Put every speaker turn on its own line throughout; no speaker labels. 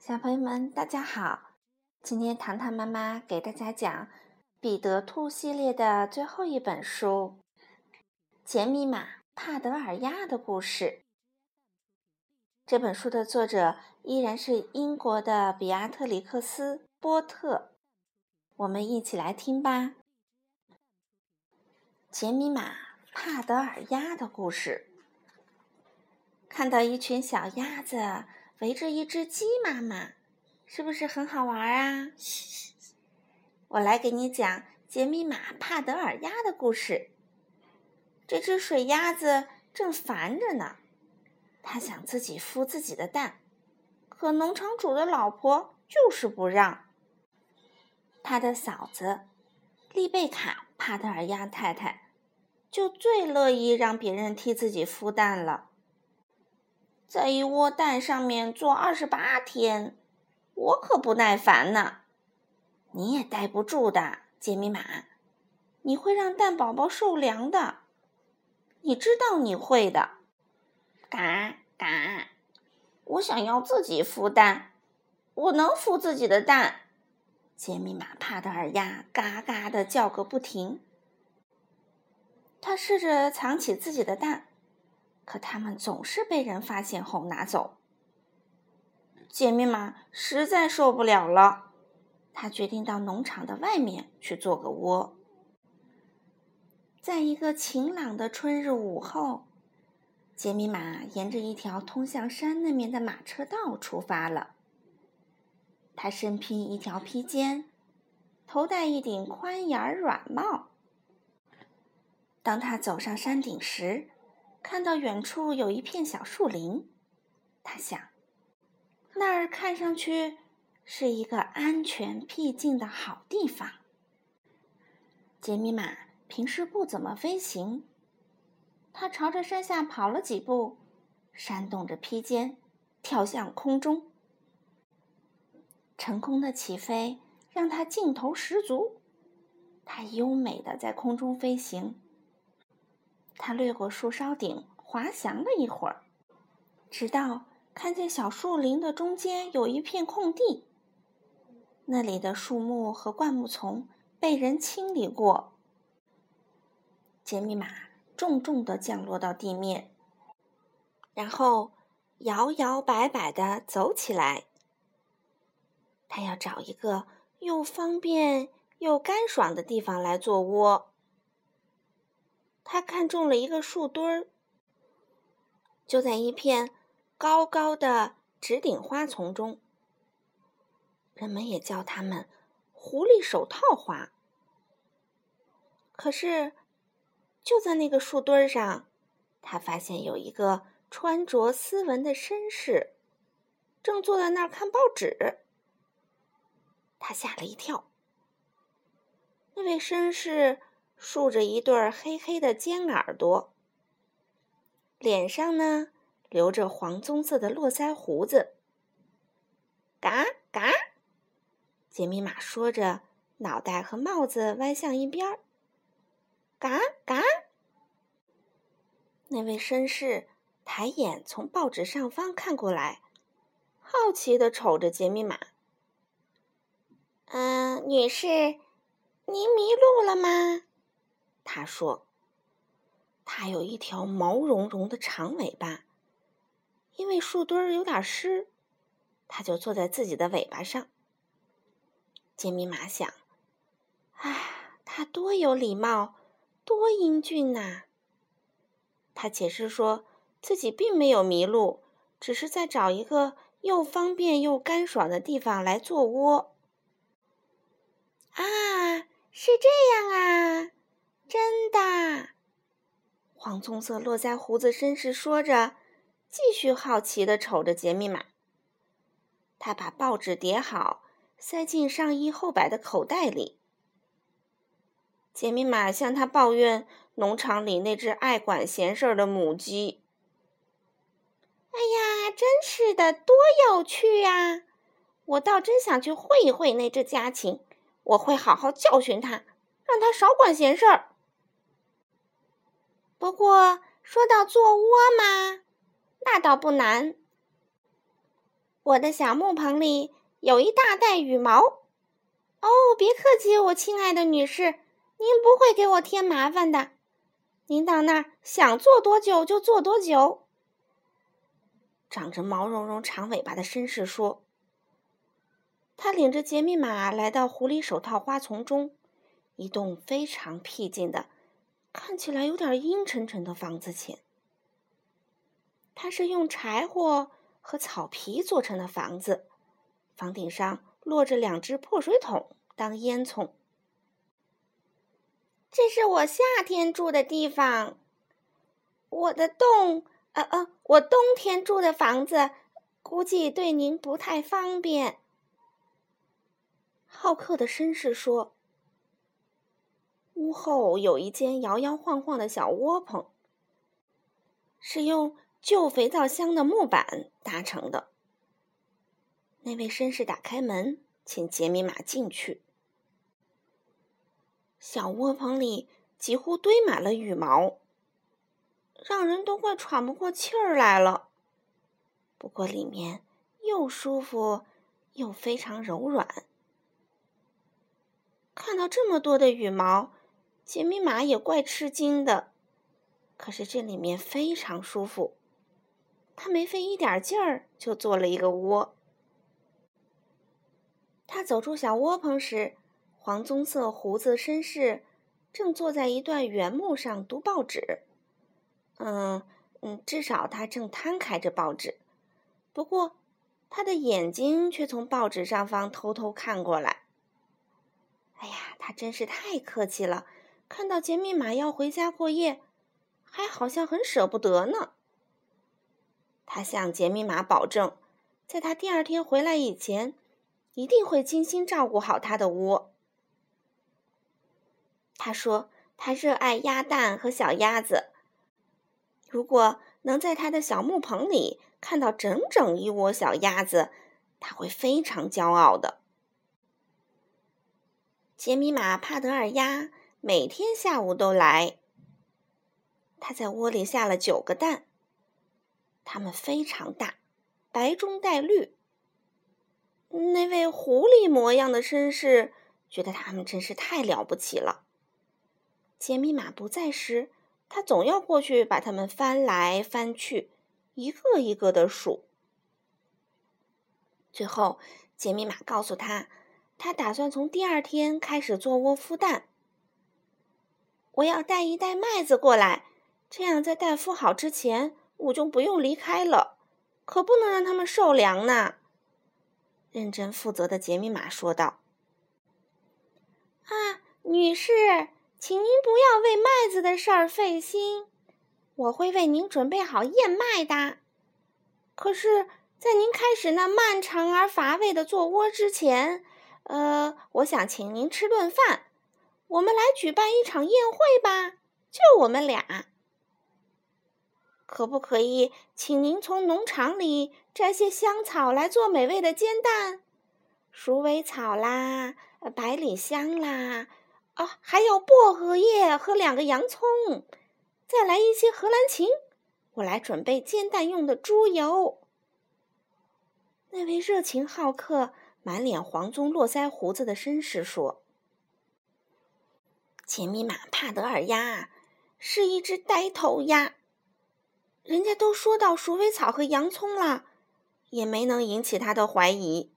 小朋友们，大家好！今天糖糖妈妈给大家讲《彼得兔》系列的最后一本书《杰米玛帕德尔亚的故事》。这本书的作者依然是英国的比亚特里克斯·波特。我们一起来听吧，《杰米玛帕德尔亚的故事》。看到一群小鸭子。围着一只鸡妈妈，是不是很好玩啊？我来给你讲杰米玛帕德尔鸭的故事。这只水鸭子正烦着呢，它想自己孵自己的蛋，可农场主的老婆就是不让。他的嫂子丽贝卡帕德尔鸭太太就最乐意让别人替自己孵蛋了。在一窝蛋上面坐二十八天，我可不耐烦呢。你也待不住的，杰米玛，你会让蛋宝宝受凉的。你知道你会的。嘎嘎，我想要自己孵蛋，我能孵自己的蛋。杰米玛帕德尔鸭嘎嘎的叫个不停。他试着藏起自己的蛋。可它们总是被人发现后拿走。杰米玛实在受不了了，他决定到农场的外面去做个窝。在一个晴朗的春日午后，杰米玛沿着一条通向山那面的马车道出发了。他身披一条披肩，头戴一顶宽檐软帽。当他走上山顶时，看到远处有一片小树林，他想，那儿看上去是一个安全僻静的好地方。杰米玛平时不怎么飞行，他朝着山下跑了几步，扇动着披肩，跳向空中。成功的起飞让他劲头十足，他优美的在空中飞行。他掠过树梢顶，滑翔了一会儿，直到看见小树林的中间有一片空地。那里的树木和灌木丛被人清理过。杰米玛重重地降落到地面，然后摇摇摆摆地走起来。他要找一个又方便又干爽的地方来做窝。他看中了一个树墩儿，就在一片高高的直顶花丛中。人们也叫它们“狐狸手套花”。可是，就在那个树墩儿上，他发现有一个穿着斯文的绅士，正坐在那儿看报纸。他吓了一跳。那位绅士。竖着一对黑黑的尖耳朵，脸上呢留着黄棕色的络腮胡子。嘎嘎，杰米玛说着，脑袋和帽子歪向一边儿。嘎嘎，那位绅士抬眼从报纸上方看过来，好奇的瞅着杰米玛。嗯，女士，您迷路了吗？他说：“他有一条毛茸茸的长尾巴，因为树墩儿有点湿，他就坐在自己的尾巴上。”杰米马想：“啊，他多有礼貌，多英俊呐！”他解释说自己并没有迷路，只是在找一个又方便又干爽的地方来做窝。啊，是这样啊！真的，黄棕色落在胡子绅士说着，继续好奇的瞅着杰米玛。他把报纸叠好，塞进上衣后摆的口袋里。杰米玛向他抱怨农场里那只爱管闲事儿的母鸡。哎呀，真是的，多有趣呀！我倒真想去会一会那只家禽，我会好好教训他，让他少管闲事儿。不过说到做窝嘛，那倒不难。我的小木棚里有一大袋羽毛。哦，别客气，我亲爱的女士，您不会给我添麻烦的。您到那儿想坐多久就坐多久。”长着毛茸茸长尾巴的绅士说。他领着杰米玛来到狐狸手套花丛中，一栋非常僻静的、看起来有点阴沉沉的房子前。它是用柴火和草皮做成的房子，房顶上落着两只破水桶当烟囱。这是我夏天住的地方，我的洞，呃呃，我冬天住的房子，估计对您不太方便。好客的绅士说：“屋后有一间摇摇晃晃的小窝棚，是用旧肥皂箱的木板搭成的。”那位绅士打开门，请杰米玛进去。小窝棚里几乎堆满了羽毛，让人都快喘不过气儿来了。不过里面又舒服又非常柔软。看到这么多的羽毛，杰米玛也怪吃惊的。可是这里面非常舒服，他没费一点劲儿就做了一个窝。他走出小窝棚时，黄棕色胡子绅士正坐在一段原木上读报纸。嗯嗯，至少他正摊开着报纸，不过他的眼睛却从报纸上方偷偷看过来。哎呀，他真是太客气了！看到杰米玛要回家过夜，还好像很舍不得呢。他向杰米玛保证，在他第二天回来以前，一定会精心照顾好他的窝。他说他热爱鸭蛋和小鸭子，如果能在他的小木棚里看到整整一窝小鸭子，他会非常骄傲的。杰米玛·帕德尔鸭每天下午都来。他在窝里下了九个蛋，它们非常大，白中带绿。那位狐狸模样的绅士觉得它们真是太了不起了。杰米玛不在时，他总要过去把它们翻来翻去，一个一个的数。最后，杰米玛告诉他。他打算从第二天开始做窝孵蛋。我要带一袋麦子过来，这样在蛋孵好之前，我就不用离开了。可不能让他们受凉呢。认真负责的杰米玛说道。“啊，女士，请您不要为麦子的事儿费心，我会为您准备好燕麦的。可是，在您开始那漫长而乏味的做窝之前。”呃，我想请您吃顿饭，我们来举办一场宴会吧，就我们俩。可不可以请您从农场里摘些香草来做美味的煎蛋？鼠尾草啦，百里香啦，哦，还有薄荷叶和两个洋葱，再来一些荷兰芹。我来准备煎蛋用的猪油。那位热情好客。满脸黄棕络腮胡子的绅士说：“杰米玛·帕德尔鸭是一只呆头鸭。人家都说到鼠尾草和洋葱了，也没能引起他的怀疑。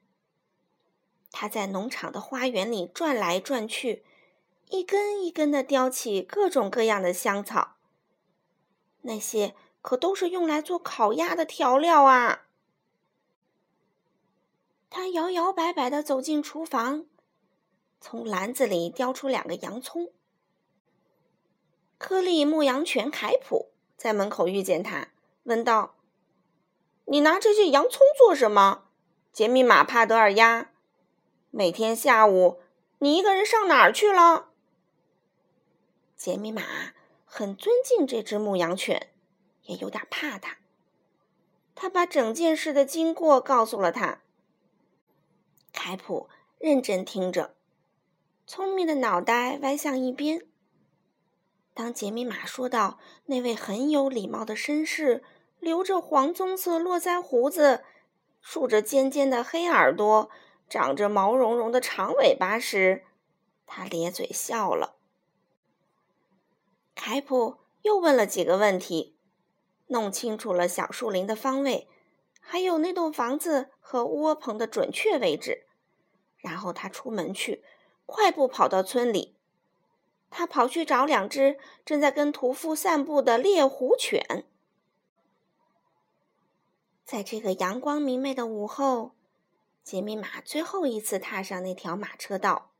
他在农场的花园里转来转去，一根一根的叼起各种各样的香草。那些可都是用来做烤鸭的调料啊！”他摇摇摆摆地走进厨房，从篮子里叼出两个洋葱。颗粒牧羊犬凯普在门口遇见他，问道：“你拿这些洋葱做什么？”杰米玛·帕德尔鸭，每天下午你一个人上哪儿去了？杰米玛很尊敬这只牧羊犬，也有点怕它。他把整件事的经过告诉了他。凯普认真听着，聪明的脑袋歪向一边。当杰米玛说到那位很有礼貌的绅士留着黄棕色络腮胡子，竖着尖尖的黑耳朵，长着毛茸茸的长尾巴时，他咧嘴笑了。凯普又问了几个问题，弄清楚了小树林的方位，还有那栋房子和窝棚的准确位置。然后他出门去，快步跑到村里。他跑去找两只正在跟屠夫散步的猎狐犬。在这个阳光明媚的午后，杰米马最后一次踏上那条马车道。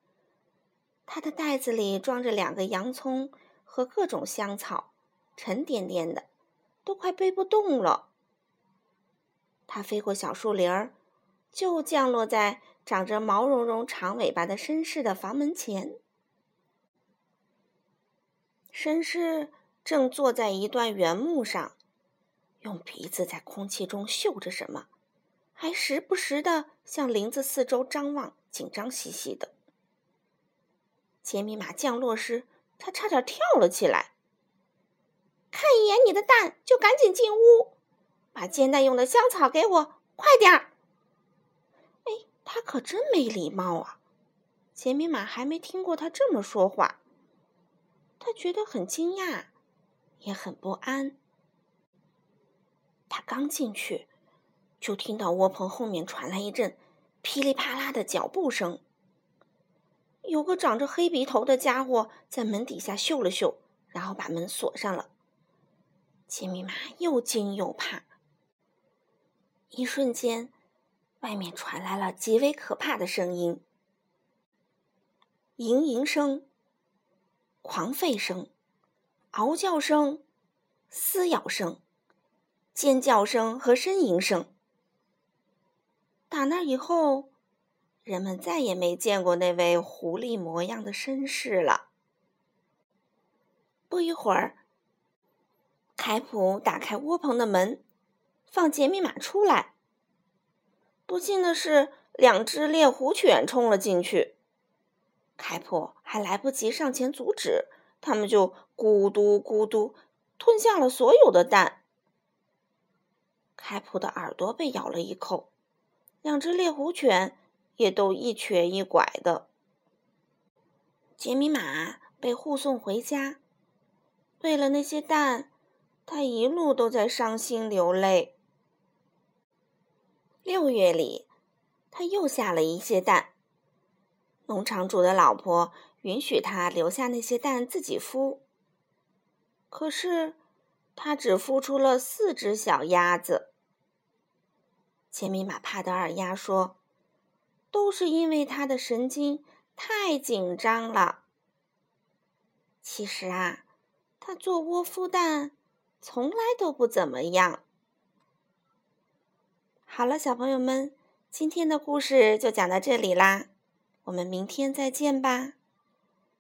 他的袋子里装着两个洋葱和各种香草，沉甸甸的，都快背不动了。他飞过小树林儿，就降落在长着毛茸茸长尾巴的绅士的房门前。绅士正坐在一段原木上，用鼻子在空气中嗅着什么，还时不时的向林子四周张望，紧张兮兮的。杰米马降落时，他差点跳了起来。看一眼你的蛋，就赶紧进屋，把煎蛋用的香草给我，快点儿！哎，他可真没礼貌啊！杰米马还没听过他这么说话。觉得很惊讶，也很不安。他刚进去，就听到窝棚后面传来一阵噼里啪啦的脚步声。有个长着黑鼻头的家伙在门底下嗅了嗅，然后把门锁上了。杰米玛又惊又怕。一瞬间，外面传来了极为可怕的声音：嘤嘤声。狂吠声、嗷叫声、撕咬声、尖叫声和呻吟声。打那以后，人们再也没见过那位狐狸模样的绅士了。不一会儿，凯普打开窝棚的门，放杰密马出来。不幸的是，两只猎狐犬冲了进去。凯普还来不及上前阻止，他们就咕嘟咕嘟吞下了所有的蛋。凯普的耳朵被咬了一口，两只猎狐犬也都一瘸一拐的。杰米马被护送回家，为了那些蛋，他一路都在伤心流泪。六月里，他又下了一些蛋。农场主的老婆允许他留下那些蛋自己孵，可是他只孵出了四只小鸭子。杰米马帕德尔鸭说：“都是因为他的神经太紧张了。其实啊，他做窝孵蛋从来都不怎么样。”好了，小朋友们，今天的故事就讲到这里啦。我们明天再见吧。